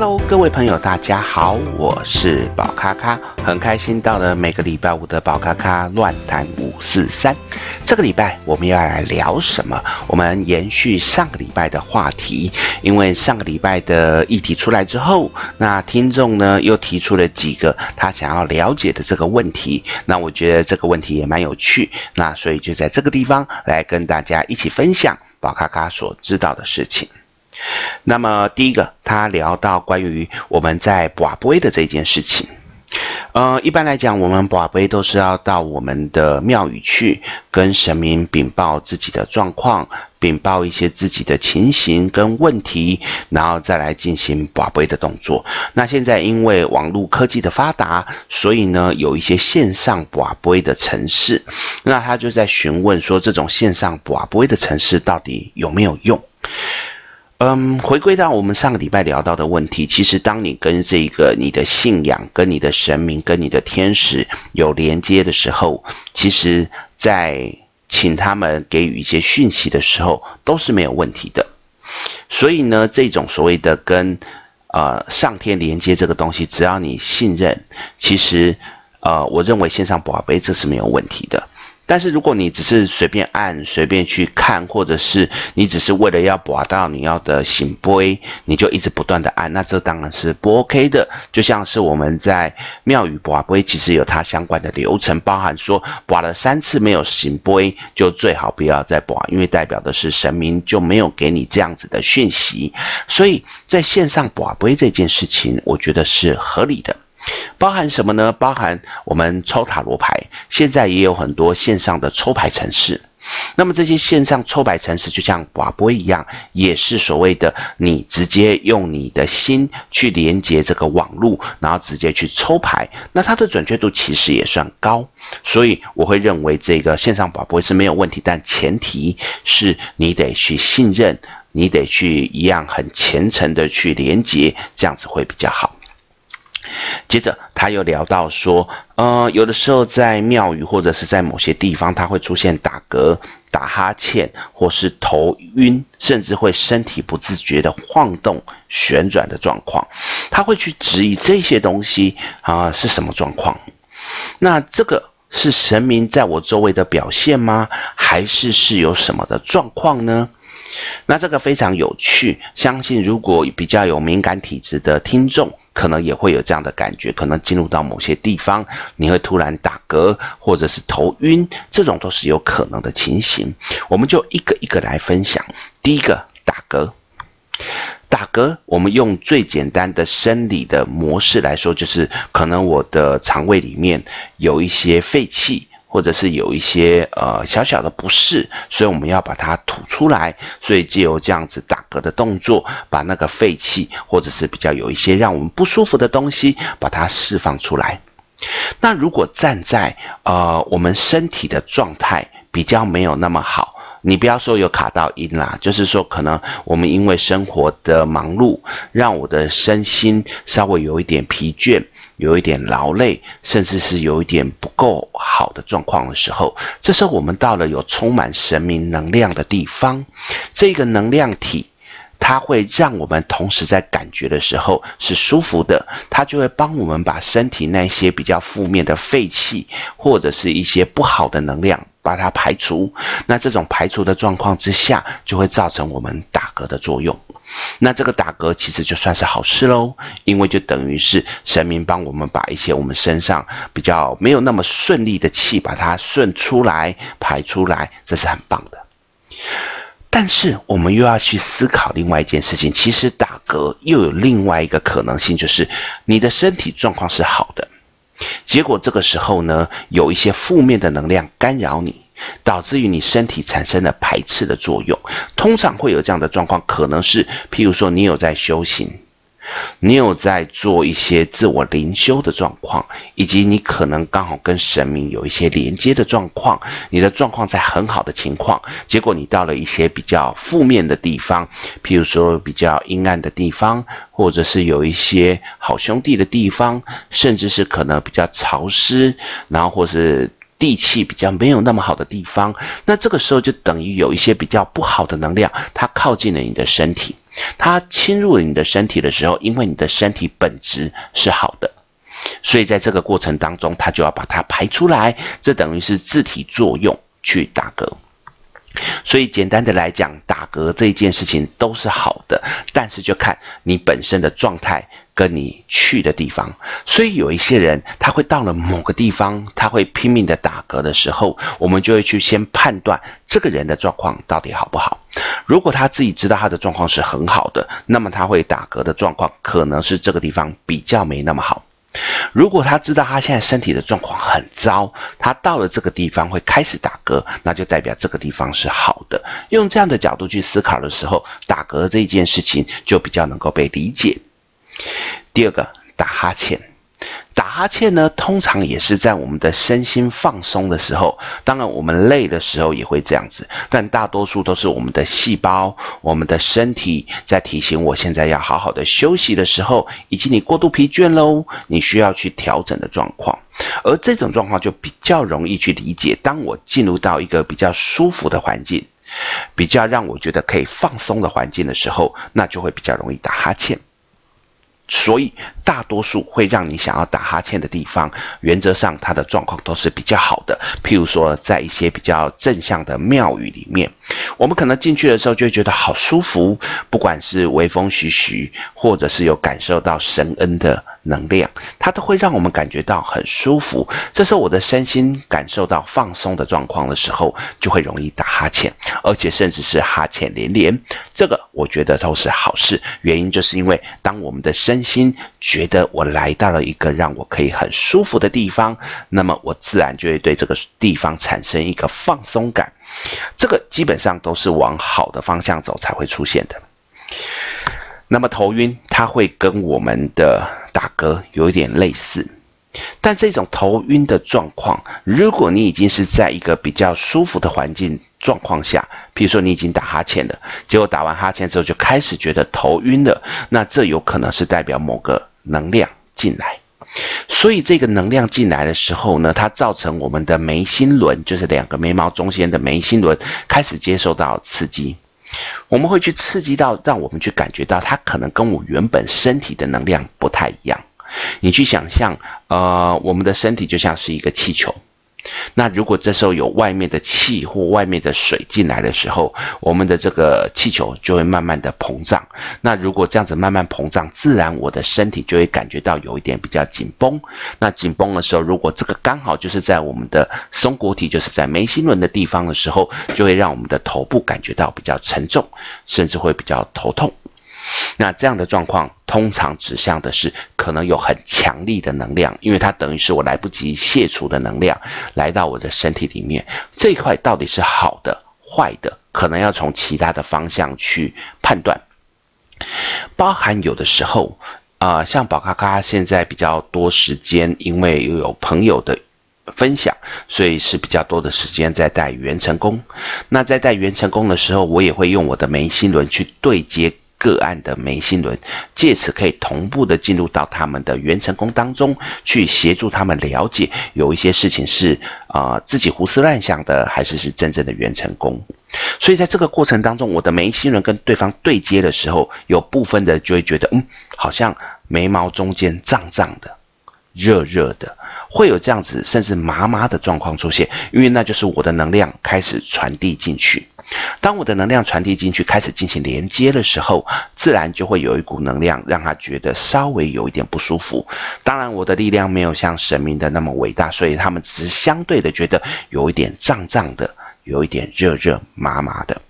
Hello，各位朋友，大家好，我是宝咖咖，很开心到了每个礼拜五的宝咖咖乱谈五四三。这个礼拜我们要来聊什么？我们延续上个礼拜的话题，因为上个礼拜的议题出来之后，那听众呢又提出了几个他想要了解的这个问题，那我觉得这个问题也蛮有趣，那所以就在这个地方来跟大家一起分享宝咖咖所知道的事情。那么第一个，他聊到关于我们在跋杯的这件事情。呃，一般来讲，我们跋杯都是要到我们的庙宇去，跟神明禀报自己的状况，禀报一些自己的情形跟问题，然后再来进行跋杯的动作。那现在因为网络科技的发达，所以呢，有一些线上跋杯的城市，那他就在询问说，这种线上跋杯的城市到底有没有用？嗯，回归到我们上个礼拜聊到的问题，其实当你跟这个你的信仰、跟你的神明、跟你的天使有连接的时候，其实，在请他们给予一些讯息的时候，都是没有问题的。所以呢，这种所谓的跟呃上天连接这个东西，只要你信任，其实呃，我认为线上宝贝这是没有问题的。但是如果你只是随便按、随便去看，或者是你只是为了要拔到你要的醒杯，你就一直不断的按，那这当然是不 OK 的。就像是我们在庙宇拔杯，其实有它相关的流程，包含说拔了三次没有醒杯，就最好不要再拔，因为代表的是神明就没有给你这样子的讯息。所以在线上拔杯这件事情，我觉得是合理的。包含什么呢？包含我们抽塔罗牌，现在也有很多线上的抽牌程式。那么这些线上抽牌程式，就像拔杯一样，也是所谓的你直接用你的心去连接这个网络，然后直接去抽牌。那它的准确度其实也算高，所以我会认为这个线上拔杯是没有问题，但前提是你得去信任，你得去一样很虔诚的去连接，这样子会比较好。接着他又聊到说，呃，有的时候在庙宇或者是在某些地方，他会出现打嗝、打哈欠，或是头晕，甚至会身体不自觉的晃动、旋转的状况。他会去质疑这些东西啊、是什么状况？那这个是神明在我周围的表现吗？还是是有什么的状况呢？那这个非常有趣，相信如果比较有敏感体质的听众。可能也会有这样的感觉，可能进入到某些地方，你会突然打嗝，或者是头晕，这种都是有可能的情形。我们就一个一个来分享。第一个，打嗝。打嗝，我们用最简单的生理的模式来说，就是可能我的肠胃里面有一些废气。或者是有一些呃小小的不适，所以我们要把它吐出来，所以借由这样子打嗝的动作，把那个废气或者是比较有一些让我们不舒服的东西，把它释放出来。那如果站在呃我们身体的状态比较没有那么好，你不要说有卡到音啦，就是说可能我们因为生活的忙碌，让我的身心稍微有一点疲倦。有一点劳累，甚至是有一点不够好的状况的时候，这时候我们到了有充满神明能量的地方，这个能量体，它会让我们同时在感觉的时候是舒服的，它就会帮我们把身体那些比较负面的废气或者是一些不好的能量把它排除。那这种排除的状况之下，就会造成我们打嗝的作用。那这个打嗝其实就算是好事喽，因为就等于是神明帮我们把一些我们身上比较没有那么顺利的气，把它顺出来、排出来，这是很棒的。但是我们又要去思考另外一件事情，其实打嗝又有另外一个可能性，就是你的身体状况是好的，结果这个时候呢，有一些负面的能量干扰你。导致于你身体产生了排斥的作用，通常会有这样的状况，可能是譬如说你有在修行，你有在做一些自我灵修的状况，以及你可能刚好跟神明有一些连接的状况，你的状况在很好的情况，结果你到了一些比较负面的地方，譬如说比较阴暗的地方，或者是有一些好兄弟的地方，甚至是可能比较潮湿，然后或是。地气比较没有那么好的地方，那这个时候就等于有一些比较不好的能量，它靠近了你的身体。它侵入了你的身体的时候，因为你的身体本质是好的，所以在这个过程当中，它就要把它排出来，这等于是自体作用去打嗝。所以简单的来讲，打嗝这一件事情都是好的，但是就看你本身的状态跟你去的地方。所以有一些人，他会到了某个地方，他会拼命的打嗝的时候，我们就会去先判断这个人的状况到底好不好。如果他自己知道他的状况是很好的，那么他会打嗝的状况可能是这个地方比较没那么好。如果他知道他现在身体的状况很糟，他到了这个地方会开始打嗝，那就代表这个地方是好的。用这样的角度去思考的时候，打嗝这件事情就比较能够被理解。第二个，打哈欠。打哈欠呢，通常也是在我们的身心放松的时候，当然我们累的时候也会这样子，但大多数都是我们的细胞、我们的身体在提醒我现在要好好的休息的时候，以及你过度疲倦喽，你需要去调整的状况。而这种状况就比较容易去理解，当我进入到一个比较舒服的环境，比较让我觉得可以放松的环境的时候，那就会比较容易打哈欠。所以，大多数会让你想要打哈欠的地方，原则上它的状况都是比较好的。譬如说，在一些比较正向的庙宇里面，我们可能进去的时候就会觉得好舒服，不管是微风徐徐，或者是有感受到神恩的能量，它都会让我们感觉到很舒服。这时候，我的身心感受到放松的状况的时候，就会容易打哈欠，而且甚至是哈欠连连。这个我觉得都是好事，原因就是因为当我们的身心觉得我来到了一个让我可以很舒服的地方，那么我自然就会对这个地方产生一个放松感。这个基本上都是往好的方向走才会出现的。那么头晕，它会跟我们的打嗝有一点类似，但这种头晕的状况，如果你已经是在一个比较舒服的环境状况下，比如说你已经打哈欠了，结果打完哈欠之后就开始觉得头晕了，那这有可能是代表某个能量进来。所以这个能量进来的时候呢，它造成我们的眉心轮，就是两个眉毛中间的眉心轮开始接受到刺激，我们会去刺激到，让我们去感觉到它可能跟我原本身体的能量不太一样。你去想象，呃，我们的身体就像是一个气球。那如果这时候有外面的气或外面的水进来的时候，我们的这个气球就会慢慢的膨胀。那如果这样子慢慢膨胀，自然我的身体就会感觉到有一点比较紧绷。那紧绷的时候，如果这个刚好就是在我们的松果体，就是在眉心轮的地方的时候，就会让我们的头部感觉到比较沉重，甚至会比较头痛。那这样的状况通常指向的是可能有很强力的能量，因为它等于是我来不及卸除的能量来到我的身体里面。这一块到底是好的、坏的，可能要从其他的方向去判断。包含有的时候，啊、呃，像宝咖咖现在比较多时间，因为又有朋友的分享，所以是比较多的时间在带元成功。那在带元成功的时候，我也会用我的眉心轮去对接。个案的眉心轮，借此可以同步的进入到他们的元成功当中，去协助他们了解有一些事情是啊、自己胡思乱想的，还是是真正的元成功。所以在这个过程当中，我的眉心轮跟对方对接的时候，有部分的就会觉得，嗯，好像眉毛中间胀胀的、热热的，会有这样子甚至麻麻的状况出现，因为那就是我的能量开始传递进去。当我的能量传递进去，开始进行连接的时候，自然就会有一股能量让他觉得稍微有一点不舒服。当然，我的力量没有像神明的那么伟大，所以他们只相对的觉得有一点胀胀的，有一点热热麻麻的。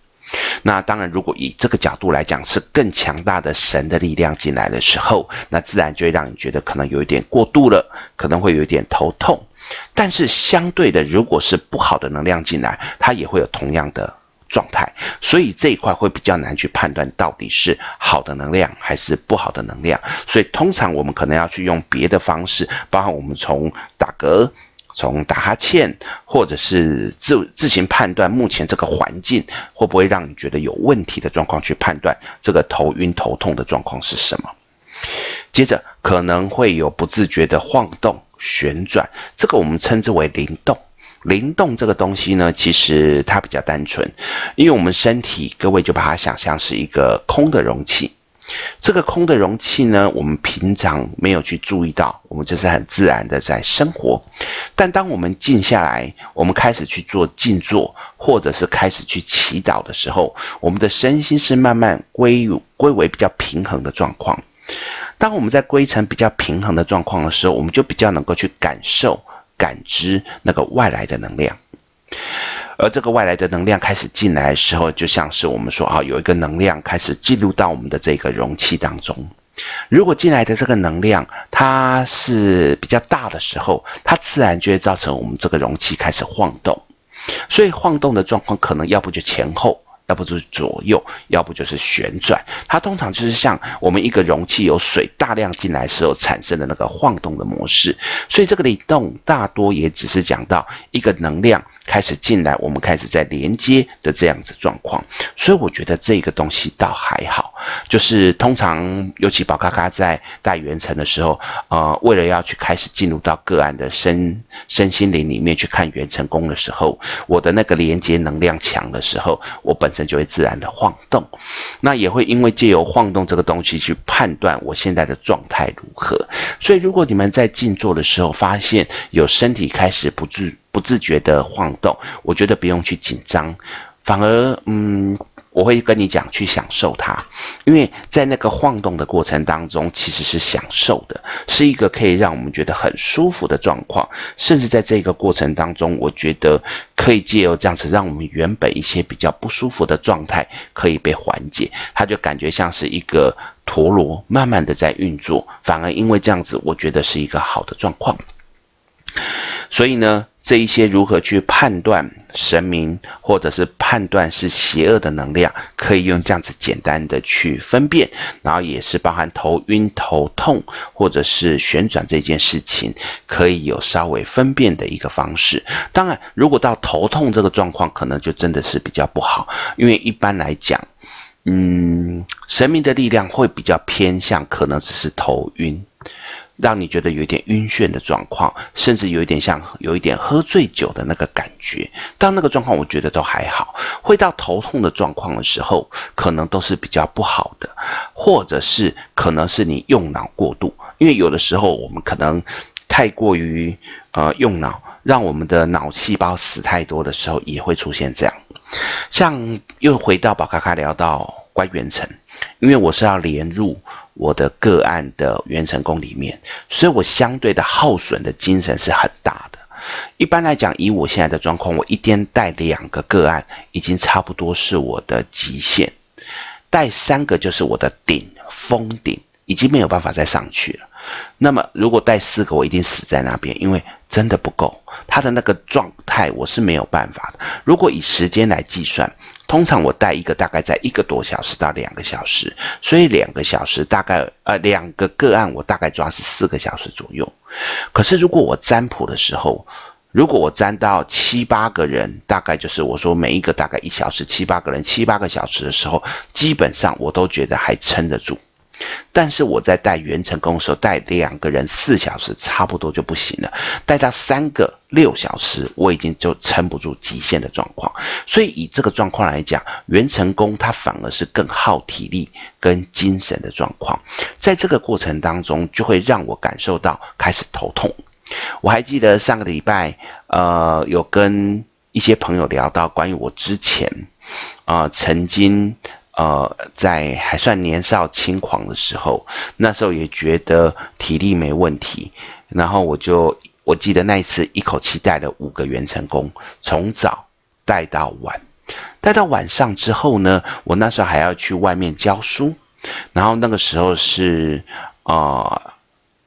那当然，如果以这个角度来讲，是更强大的神的力量进来的时候，那自然就会让你觉得可能有一点过度了，可能会有一点头痛。但是相对的，如果是不好的能量进来，它也会有同样的。状态，所以这一块会比较难去判断到底是好的能量还是不好的能量，所以通常我们可能要去用别的方式，包含我们从打嗝、从打哈欠，或者是自自行判断目前这个环境会不会让你觉得有问题的状况去判断这个头晕头痛的状况是什么。接着可能会有不自觉的晃动、旋转，这个我们称之为灵动。灵动这个东西呢，其实它比较单纯，因为我们身体，各位就把它想象是一个空的容器。这个空的容器呢，我们平常没有去注意到，我们就是很自然的在生活。但当我们静下来，我们开始去做静坐，或者是开始去祈祷的时候，我们的身心是慢慢归归为比较平衡的状况。当我们在归成比较平衡的状况的时候，我们就比较能够去感受、感知那个外来的能量。而这个外来的能量开始进来的时候，就像是我们说啊，有一个能量开始进入到我们的这个容器当中。如果进来的这个能量它是比较大的时候，它自然就会造成我们这个容器开始晃动。所以晃动的状况可能要不就前后。要不就是左右，要不就是旋转。它通常就是像我们一个容器有水大量进来时候产生的那个晃动的模式。所以这个里动大多也只是讲到一个能量开始进来，我们开始在连接的这样子状况。所以我觉得这个东西倒还好。就是通常尤其宝咖咖在带元辰的时候，呃，为了要去开始进入到个案的身身心灵里面去看元辰宫的时候，我的那个连接能量强的时候，我本身。就会自然的晃动，那也会因为借由晃动这个东西去判断我现在的状态如何。所以，如果你们在静坐的时候发现有身体开始不自不自觉的晃动，我觉得不用去紧张，反而嗯。我会跟你讲，去享受它，因为在那个晃动的过程当中，其实是享受的，是一个可以让我们觉得很舒服的状况。甚至在这个过程当中，我觉得可以借由这样子，让我们原本一些比较不舒服的状态可以被缓解。它就感觉像是一个陀螺，慢慢的在运作，反而因为这样子，我觉得是一个好的状况。所以呢，这一些如何去判断神明，或者是判断是邪恶的能量，可以用这样子简单的去分辨，然后也是包含头晕、头痛，或者是旋转这件事情，可以有稍微分辨的一个方式。当然，如果到头痛这个状况，可能就真的是比较不好，因为一般来讲，嗯，神明的力量会比较偏向，可能只是头晕。让你觉得有一点晕眩的状况，甚至有一点像有一点喝醉酒的那个感觉。当那个状况，我觉得都还好。会到头痛的状况的时候，可能都是比较不好的，或者是可能是你用脑过度。因为有的时候我们可能太过于呃用脑，让我们的脑细胞死太多的时候，也会出现这样。像又回到宝咖咖聊到关元辰，因为我是要连入。我的个案的元神宫里面，所以我相对的耗损的精神是很大的。一般来讲，以我现在的状况，我一天带两个个案，已经差不多是我的极限。带三个就是我的顶封顶，已经没有办法再上去了。那么如果带四个，我一定死在那边，因为真的不够。他的那个状态，我是没有办法的。如果以时间来计算。通常我带一个大概在一个多小时到两个小时，所以两个小时大概呃两个个案我大概抓是四个小时左右。可是如果我占卜的时候，如果我占到七八个人，大概就是我说每一个大概一小时，七八个人七八个小时的时候，基本上我都觉得还撑得住。但是我在带元辰宫的时候，带两个人四小时差不多就不行了，带到三个六小时，我已经就撑不住极限的状况。所以以这个状况来讲，元辰宫它反而是更耗体力跟精神的状况。在这个过程当中，就会让我感受到开始头痛。我还记得上个礼拜，呃，有跟一些朋友聊到关于我之前，呃，曾经。呃，在还算年少轻狂的时候，那时候也觉得体力没问题，然后我就我记得那一次一口气带了五个元辰宫，从早带到晚，带到晚上之后呢，我那时候还要去外面教书，然后那个时候是呃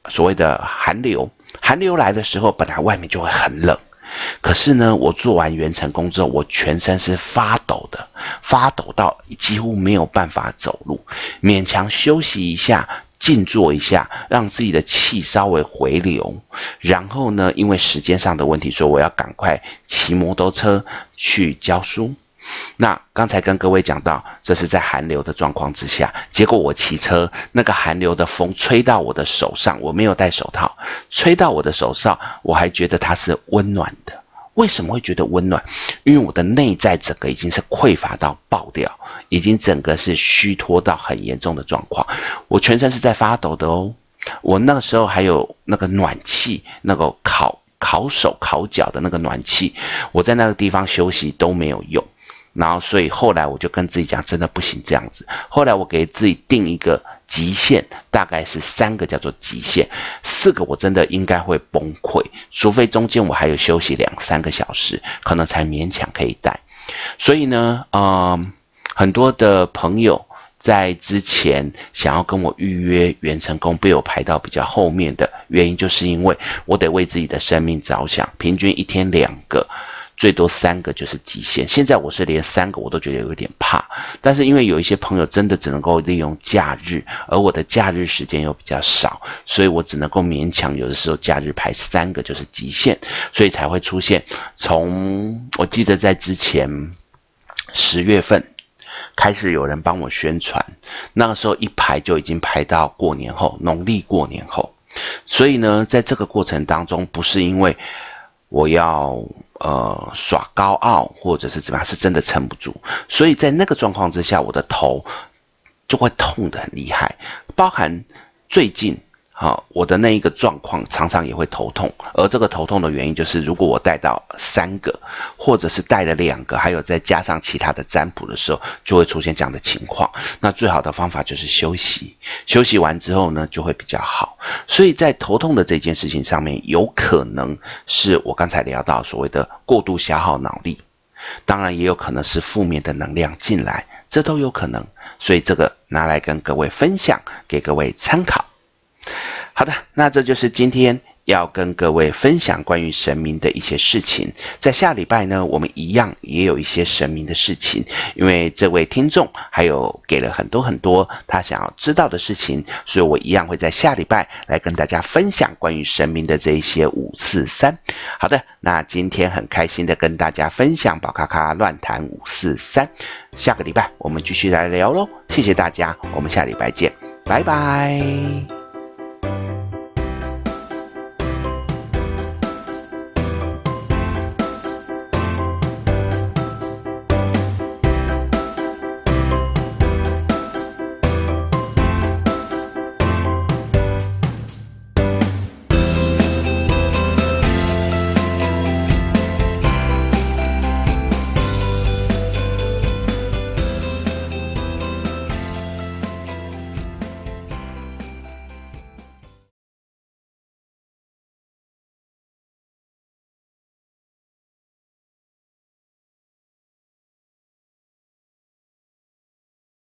所谓的寒流，寒流来的时候，本来外面就会很冷。可是呢，我做完元成功之后，我全身是发抖的，发抖到几乎没有办法走路，勉强休息一下，静坐一下，让自己的气稍微回流。然后呢，因为时间上的问题，所以我要赶快骑摩托车去教书。那刚才跟各位讲到，这是在寒流的状况之下，结果我骑车，那个寒流的风吹到我的手上，我没有戴手套，吹到我的手上，我还觉得它是温暖的，为什么会觉得温暖？因为我的内在整个已经是匮乏到爆掉，已经整个是虚脱到很严重的状况。我全身是在发抖的哦。我那个时候还有那个暖气，那个烤烤手烤脚的那个暖气，我在那个地方休息都没有用。然后，所以后来我就跟自己讲，真的不行这样子。后来我给自己定一个极限，大概是三个叫做极限，四个我真的应该会崩溃，除非中间我还有休息两三个小时，可能才勉强可以带。所以呢，嗯，很多的朋友在之前想要跟我预约元成功，被我排到比较后面的原因，就是因为我得为自己的生命着想，平均一天两个。最多三个就是极限。现在我是连三个我都觉得有点怕，但是因为有一些朋友真的只能够利用假日，而我的假日时间又比较少，所以我只能够勉强有的时候假日排三个就是极限，所以才会出现。从我记得在之前十月份开始有人帮我宣传，那个时候一排就已经排到过年后，农历过年后。所以呢，在这个过程当中，不是因为我要。呃，耍高傲或者是怎么样，是真的撑不住。所以在那个状况之下，我的头就会痛得很厉害，包含最近。好，我的那一个状况常常也会头痛，而这个头痛的原因就是，如果我带到三个，或者是带了两个，还有再加上其他的占卜的时候，就会出现这样的情况。那最好的方法就是休息，休息完之后呢，就会比较好。所以在头痛的这件事情上面，有可能是我刚才聊到所谓的过度消耗脑力，当然也有可能是负面的能量进来，这都有可能。所以这个拿来跟各位分享，给各位参考。好的，那这就是今天要跟各位分享关于神明的一些事情。在下礼拜呢，我们一样也有一些神明的事情，因为这位听众还有给了很多很多他想要知道的事情，所以我一样会在下礼拜来跟大家分享关于神明的这一些五四三。好的，那今天很开心的跟大家分享宝咖咖乱谈五四三，下个礼拜我们继续来聊喽。谢谢大家，我们下礼拜见，拜拜。